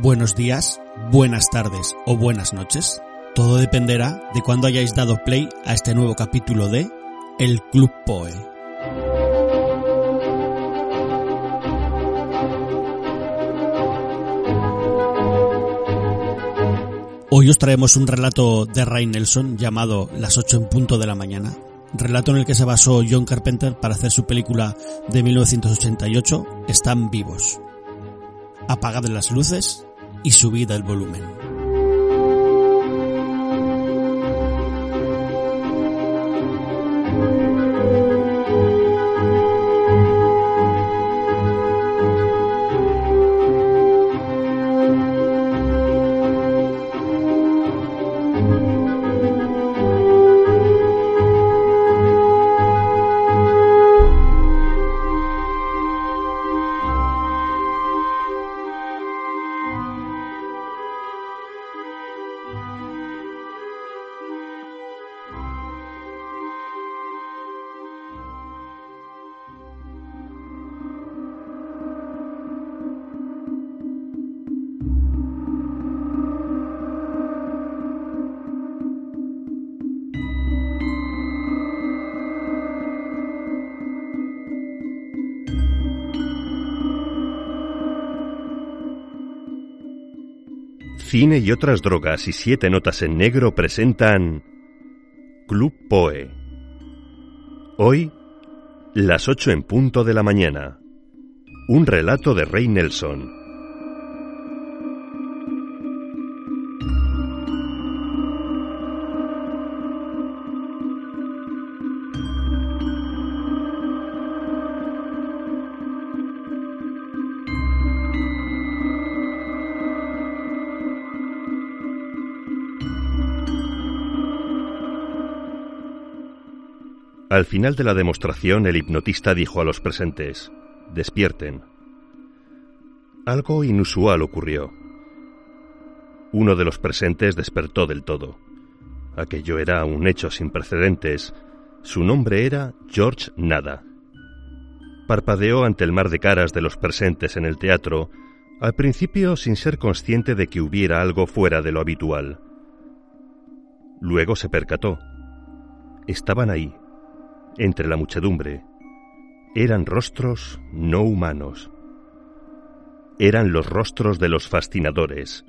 buenos días, buenas tardes o buenas noches. Todo dependerá de cuándo hayáis dado play a este nuevo capítulo de El Club Poe. Hoy os traemos un relato de Ray Nelson llamado Las 8 en punto de la mañana, relato en el que se basó John Carpenter para hacer su película de 1988, Están vivos. Apagad las luces y subid el volumen. Cine y otras drogas y siete notas en negro presentan Club Poe. Hoy, las ocho en punto de la mañana. Un relato de Rey Nelson. Al final de la demostración, el hipnotista dijo a los presentes, despierten. Algo inusual ocurrió. Uno de los presentes despertó del todo. Aquello era un hecho sin precedentes. Su nombre era George Nada. Parpadeó ante el mar de caras de los presentes en el teatro, al principio sin ser consciente de que hubiera algo fuera de lo habitual. Luego se percató. Estaban ahí, entre la muchedumbre. Eran rostros no humanos. Eran los rostros de los fascinadores.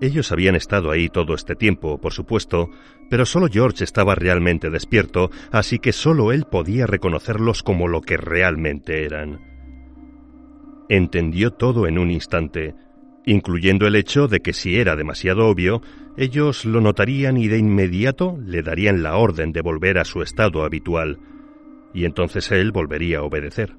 Ellos habían estado ahí todo este tiempo, por supuesto, pero solo George estaba realmente despierto, así que solo él podía reconocerlos como lo que realmente eran. Entendió todo en un instante, incluyendo el hecho de que si era demasiado obvio, ellos lo notarían y de inmediato le darían la orden de volver a su estado habitual, y entonces él volvería a obedecer.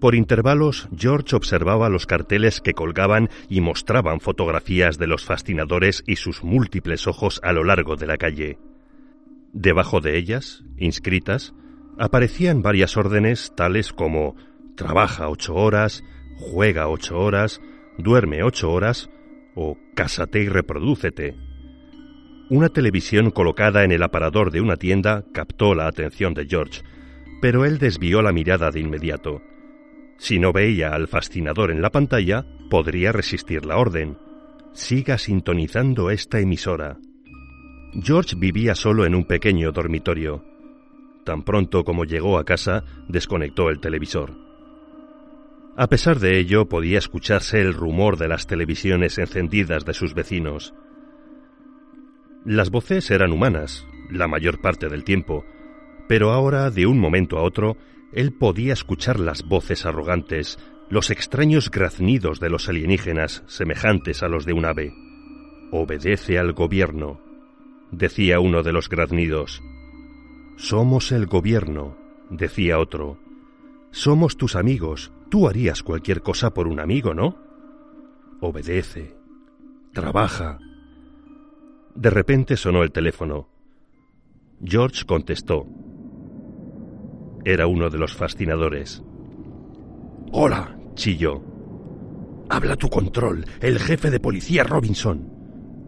Por intervalos, George observaba los carteles que colgaban y mostraban fotografías de los fascinadores y sus múltiples ojos a lo largo de la calle. Debajo de ellas, inscritas, aparecían varias órdenes tales como trabaja ocho horas, juega ocho horas, duerme ocho horas o cásate y reprodúcete. Una televisión colocada en el aparador de una tienda captó la atención de George, pero él desvió la mirada de inmediato. Si no veía al fascinador en la pantalla, podría resistir la orden. Siga sintonizando esta emisora. George vivía solo en un pequeño dormitorio. Tan pronto como llegó a casa, desconectó el televisor. A pesar de ello, podía escucharse el rumor de las televisiones encendidas de sus vecinos. Las voces eran humanas, la mayor parte del tiempo, pero ahora, de un momento a otro, él podía escuchar las voces arrogantes, los extraños graznidos de los alienígenas semejantes a los de un ave. Obedece al gobierno, decía uno de los graznidos. Somos el gobierno, decía otro. Somos tus amigos, Tú harías cualquier cosa por un amigo, ¿no? Obedece. Trabaja. De repente sonó el teléfono. George contestó. Era uno de los fascinadores. Hola, chilló. Habla tu control, el jefe de policía Robinson.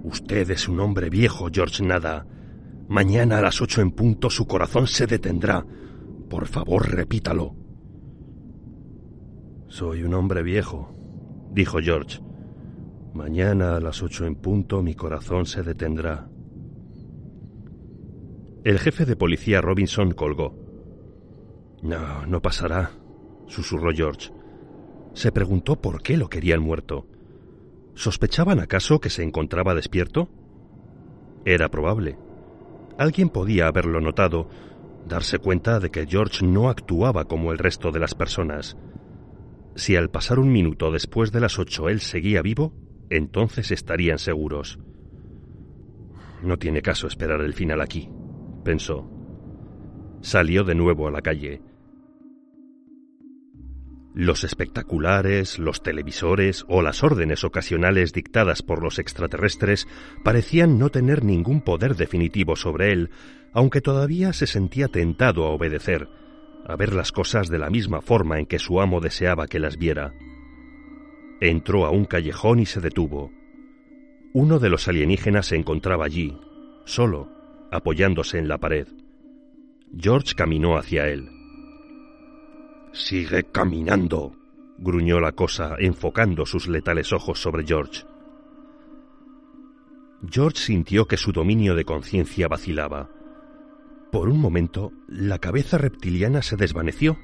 Usted es un hombre viejo, George Nada. Mañana a las ocho en punto su corazón se detendrá. Por favor, repítalo. Soy un hombre viejo, dijo George. Mañana a las ocho en punto mi corazón se detendrá. El jefe de policía Robinson colgó. No, no pasará, susurró George. Se preguntó por qué lo quería el muerto. ¿Sospechaban acaso que se encontraba despierto? Era probable. Alguien podía haberlo notado, darse cuenta de que George no actuaba como el resto de las personas. Si al pasar un minuto después de las ocho él seguía vivo, entonces estarían seguros. No tiene caso esperar el final aquí, pensó. Salió de nuevo a la calle. Los espectaculares, los televisores o las órdenes ocasionales dictadas por los extraterrestres parecían no tener ningún poder definitivo sobre él, aunque todavía se sentía tentado a obedecer, a ver las cosas de la misma forma en que su amo deseaba que las viera. Entró a un callejón y se detuvo. Uno de los alienígenas se encontraba allí, solo, apoyándose en la pared. George caminó hacia él. Sigue caminando, gruñó la cosa, enfocando sus letales ojos sobre George. George sintió que su dominio de conciencia vacilaba. Por un momento, la cabeza reptiliana se desvaneció,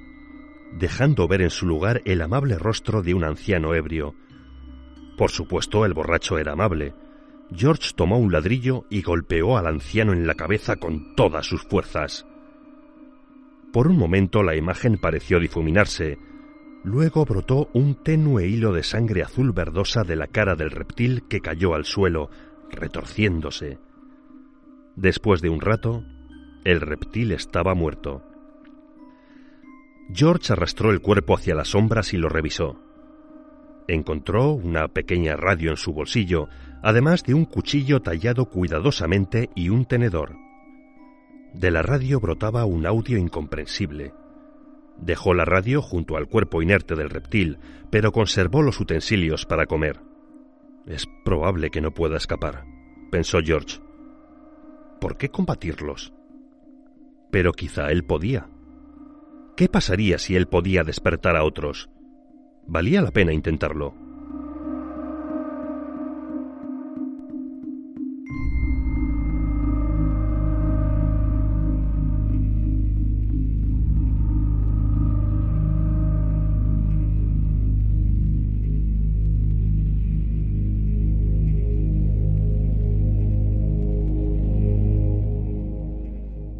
dejando ver en su lugar el amable rostro de un anciano ebrio. Por supuesto, el borracho era amable. George tomó un ladrillo y golpeó al anciano en la cabeza con todas sus fuerzas. Por un momento la imagen pareció difuminarse. Luego brotó un tenue hilo de sangre azul verdosa de la cara del reptil que cayó al suelo, retorciéndose. Después de un rato, el reptil estaba muerto. George arrastró el cuerpo hacia las sombras y lo revisó. Encontró una pequeña radio en su bolsillo, además de un cuchillo tallado cuidadosamente y un tenedor. De la radio brotaba un audio incomprensible. Dejó la radio junto al cuerpo inerte del reptil, pero conservó los utensilios para comer. Es probable que no pueda escapar, pensó George. ¿Por qué combatirlos? Pero quizá él podía. ¿Qué pasaría si él podía despertar a otros? Valía la pena intentarlo.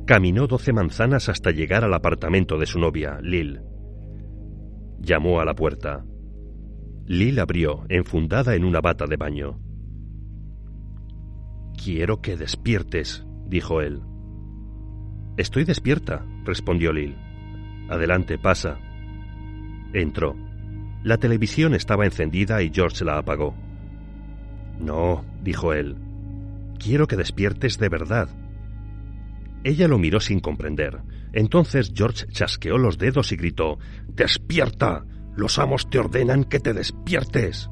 Caminó doce manzanas hasta llegar al apartamento de su novia, Lil. Llamó a la puerta. Lil abrió, enfundada en una bata de baño. Quiero que despiertes, dijo él. Estoy despierta, respondió Lil. Adelante, pasa. Entró. La televisión estaba encendida y George la apagó. No, dijo él. Quiero que despiertes de verdad. Ella lo miró sin comprender. Entonces George chasqueó los dedos y gritó Despierta. Los amos te ordenan que te despiertes.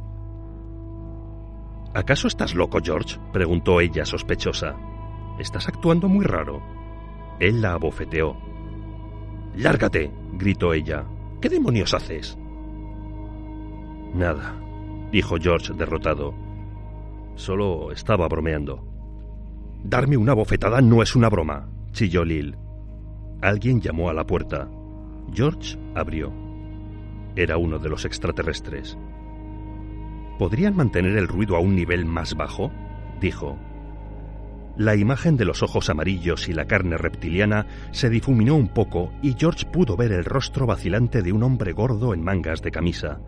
¿Acaso estás loco, George? preguntó ella sospechosa. Estás actuando muy raro. Él la abofeteó. Lárgate, gritó ella. ¿Qué demonios haces? Nada, dijo George derrotado. Solo estaba bromeando. Darme una bofetada no es una broma chilló Lil. Alguien llamó a la puerta. George abrió. Era uno de los extraterrestres. ¿Podrían mantener el ruido a un nivel más bajo? dijo. La imagen de los ojos amarillos y la carne reptiliana se difuminó un poco y George pudo ver el rostro vacilante de un hombre gordo en mangas de camisa.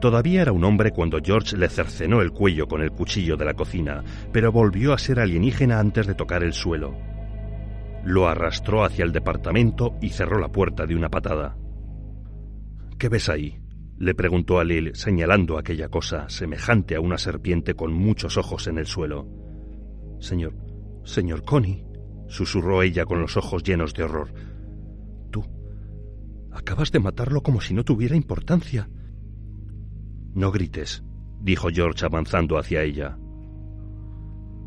Todavía era un hombre cuando George le cercenó el cuello con el cuchillo de la cocina, pero volvió a ser alienígena antes de tocar el suelo. Lo arrastró hacia el departamento y cerró la puerta de una patada. ¿Qué ves ahí? le preguntó a Lil, señalando aquella cosa semejante a una serpiente con muchos ojos en el suelo. Señor, señor Connie, susurró ella con los ojos llenos de horror. Tú acabas de matarlo como si no tuviera importancia. No grites, dijo George avanzando hacia ella.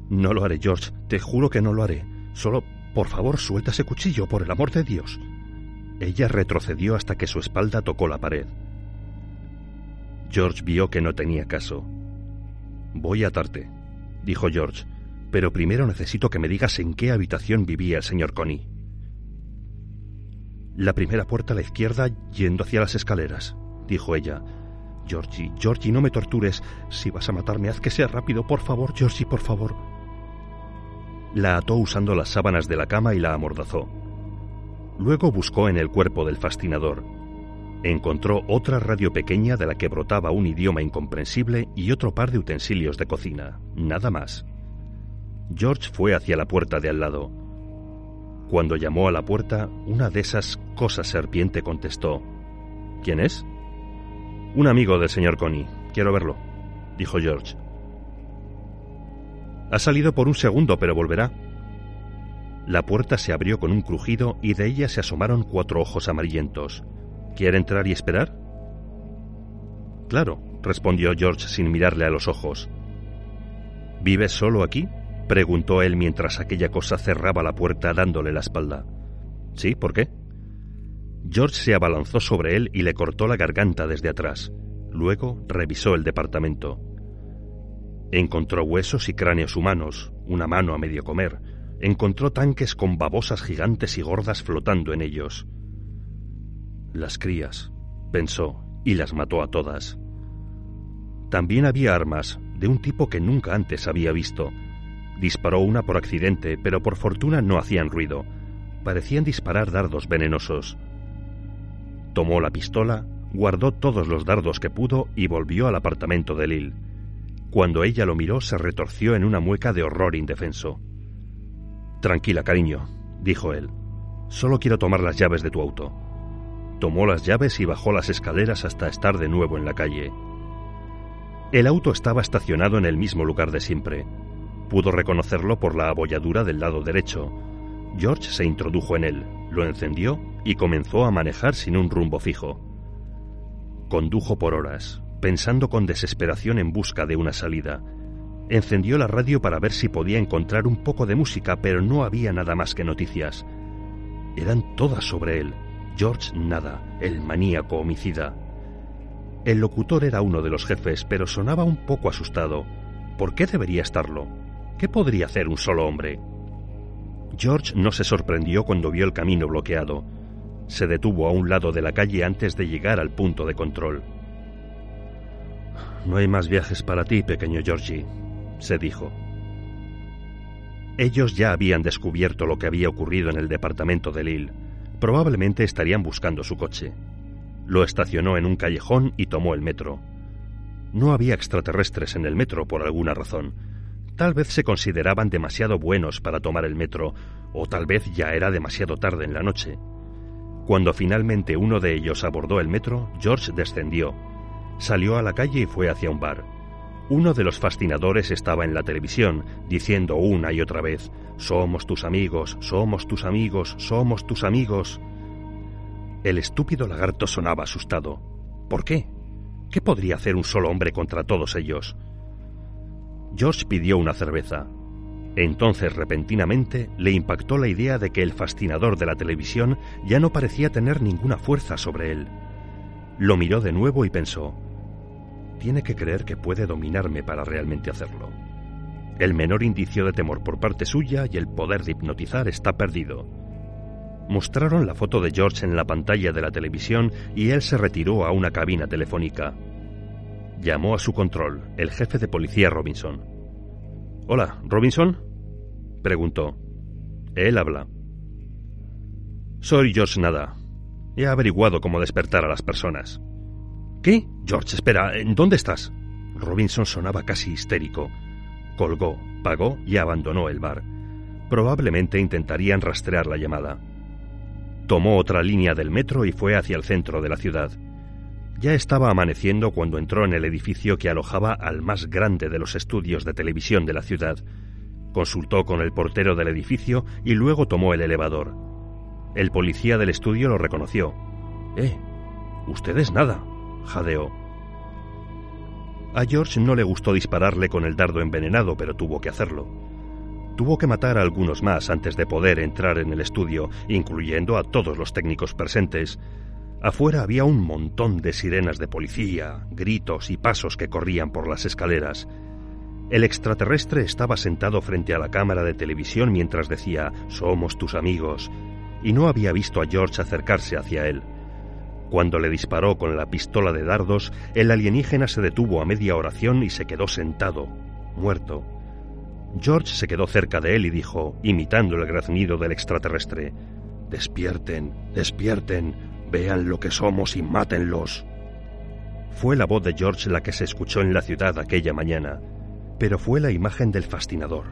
No lo haré, George, te juro que no lo haré. Solo por favor, suelta ese cuchillo, por el amor de Dios. Ella retrocedió hasta que su espalda tocó la pared. George vio que no tenía caso. Voy a atarte, dijo George, pero primero necesito que me digas en qué habitación vivía el señor Connie. La primera puerta a la izquierda yendo hacia las escaleras, dijo ella. Georgie, Georgie, no me tortures. Si vas a matarme, haz que sea rápido, por favor, Georgie, por favor. La ató usando las sábanas de la cama y la amordazó. Luego buscó en el cuerpo del fascinador. Encontró otra radio pequeña de la que brotaba un idioma incomprensible y otro par de utensilios de cocina, nada más. George fue hacia la puerta de al lado. Cuando llamó a la puerta, una de esas cosas serpiente contestó. ¿Quién es? Un amigo del señor Connie. Quiero verlo, dijo George. Ha salido por un segundo, pero volverá. La puerta se abrió con un crujido y de ella se asomaron cuatro ojos amarillentos. ¿Quiere entrar y esperar? Claro, respondió George sin mirarle a los ojos. ¿Vives solo aquí? preguntó él mientras aquella cosa cerraba la puerta dándole la espalda. Sí, ¿por qué? George se abalanzó sobre él y le cortó la garganta desde atrás. Luego revisó el departamento. Encontró huesos y cráneos humanos, una mano a medio comer. Encontró tanques con babosas gigantes y gordas flotando en ellos. Las crías, pensó, y las mató a todas. También había armas, de un tipo que nunca antes había visto, Disparó una por accidente, pero por fortuna no hacían ruido. Parecían disparar dardos venenosos. Tomó la pistola, guardó todos los dardos que pudo y volvió al apartamento de Lil. Cuando ella lo miró, se retorció en una mueca de horror indefenso. Tranquila, cariño, dijo él. Solo quiero tomar las llaves de tu auto. Tomó las llaves y bajó las escaleras hasta estar de nuevo en la calle. El auto estaba estacionado en el mismo lugar de siempre. Pudo reconocerlo por la abolladura del lado derecho. George se introdujo en él, lo encendió y comenzó a manejar sin un rumbo fijo. Condujo por horas, pensando con desesperación en busca de una salida. Encendió la radio para ver si podía encontrar un poco de música, pero no había nada más que noticias. Eran todas sobre él. George nada, el maníaco homicida. El locutor era uno de los jefes, pero sonaba un poco asustado. ¿Por qué debería estarlo? ¿Qué podría hacer un solo hombre? George no se sorprendió cuando vio el camino bloqueado. Se detuvo a un lado de la calle antes de llegar al punto de control. No hay más viajes para ti, pequeño Georgie, se dijo. Ellos ya habían descubierto lo que había ocurrido en el departamento de Lille. Probablemente estarían buscando su coche. Lo estacionó en un callejón y tomó el metro. No había extraterrestres en el metro por alguna razón Tal vez se consideraban demasiado buenos para tomar el metro, o tal vez ya era demasiado tarde en la noche. Cuando finalmente uno de ellos abordó el metro, George descendió. Salió a la calle y fue hacia un bar. Uno de los fascinadores estaba en la televisión, diciendo una y otra vez, Somos tus amigos, somos tus amigos, somos tus amigos. El estúpido lagarto sonaba asustado. ¿Por qué? ¿Qué podría hacer un solo hombre contra todos ellos? George pidió una cerveza. Entonces, repentinamente, le impactó la idea de que el fascinador de la televisión ya no parecía tener ninguna fuerza sobre él. Lo miró de nuevo y pensó, tiene que creer que puede dominarme para realmente hacerlo. El menor indicio de temor por parte suya y el poder de hipnotizar está perdido. Mostraron la foto de George en la pantalla de la televisión y él se retiró a una cabina telefónica. Llamó a su control el jefe de policía Robinson. Hola, ¿Robinson? preguntó. Él habla. Soy George Nada. He averiguado cómo despertar a las personas. ¿Qué? George, espera, ¿en dónde estás? Robinson sonaba casi histérico. Colgó, pagó y abandonó el bar. Probablemente intentarían rastrear la llamada. Tomó otra línea del metro y fue hacia el centro de la ciudad. Ya estaba amaneciendo cuando entró en el edificio que alojaba al más grande de los estudios de televisión de la ciudad. Consultó con el portero del edificio y luego tomó el elevador. El policía del estudio lo reconoció. Eh, usted es nada, jadeó. A George no le gustó dispararle con el dardo envenenado, pero tuvo que hacerlo. Tuvo que matar a algunos más antes de poder entrar en el estudio, incluyendo a todos los técnicos presentes, Afuera había un montón de sirenas de policía, gritos y pasos que corrían por las escaleras. El extraterrestre estaba sentado frente a la cámara de televisión mientras decía Somos tus amigos, y no había visto a George acercarse hacia él. Cuando le disparó con la pistola de dardos, el alienígena se detuvo a media oración y se quedó sentado, muerto. George se quedó cerca de él y dijo, imitando el graznido del extraterrestre, Despierten, despierten, vean lo que somos y mátenlos. Fue la voz de George la que se escuchó en la ciudad aquella mañana, pero fue la imagen del fascinador.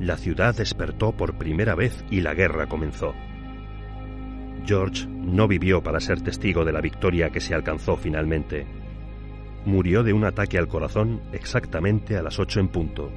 La ciudad despertó por primera vez y la guerra comenzó. George no vivió para ser testigo de la victoria que se alcanzó finalmente. Murió de un ataque al corazón exactamente a las ocho en punto.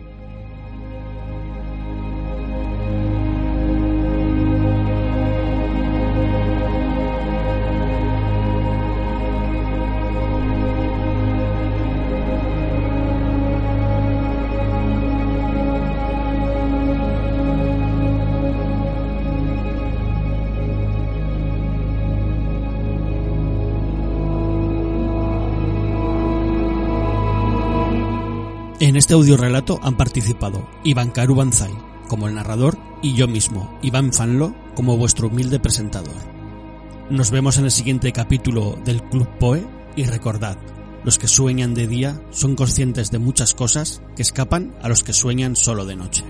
En este audiorelato han participado Iván Karu Banzai como el narrador y yo mismo, Iván Fanlo, como vuestro humilde presentador. Nos vemos en el siguiente capítulo del Club Poe y recordad, los que sueñan de día son conscientes de muchas cosas que escapan a los que sueñan solo de noche.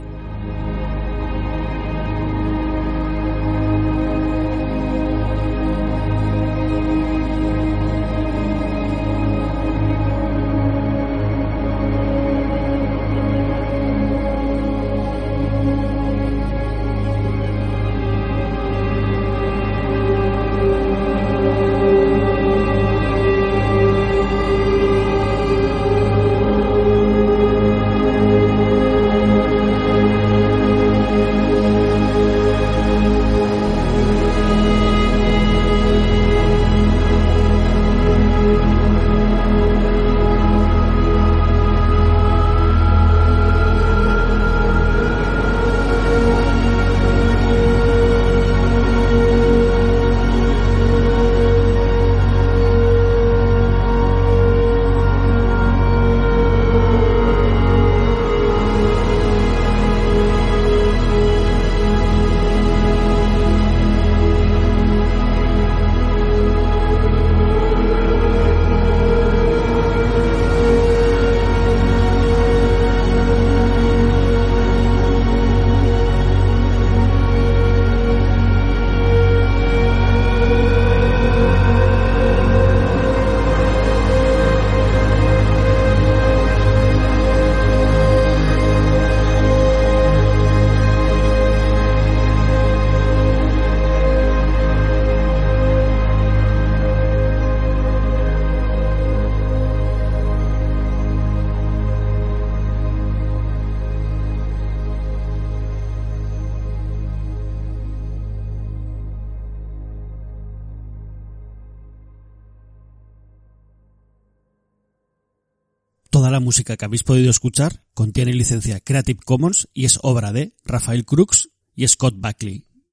Música que habéis podido escuchar contiene licencia Creative Commons y es obra de Rafael Crux y Scott Buckley.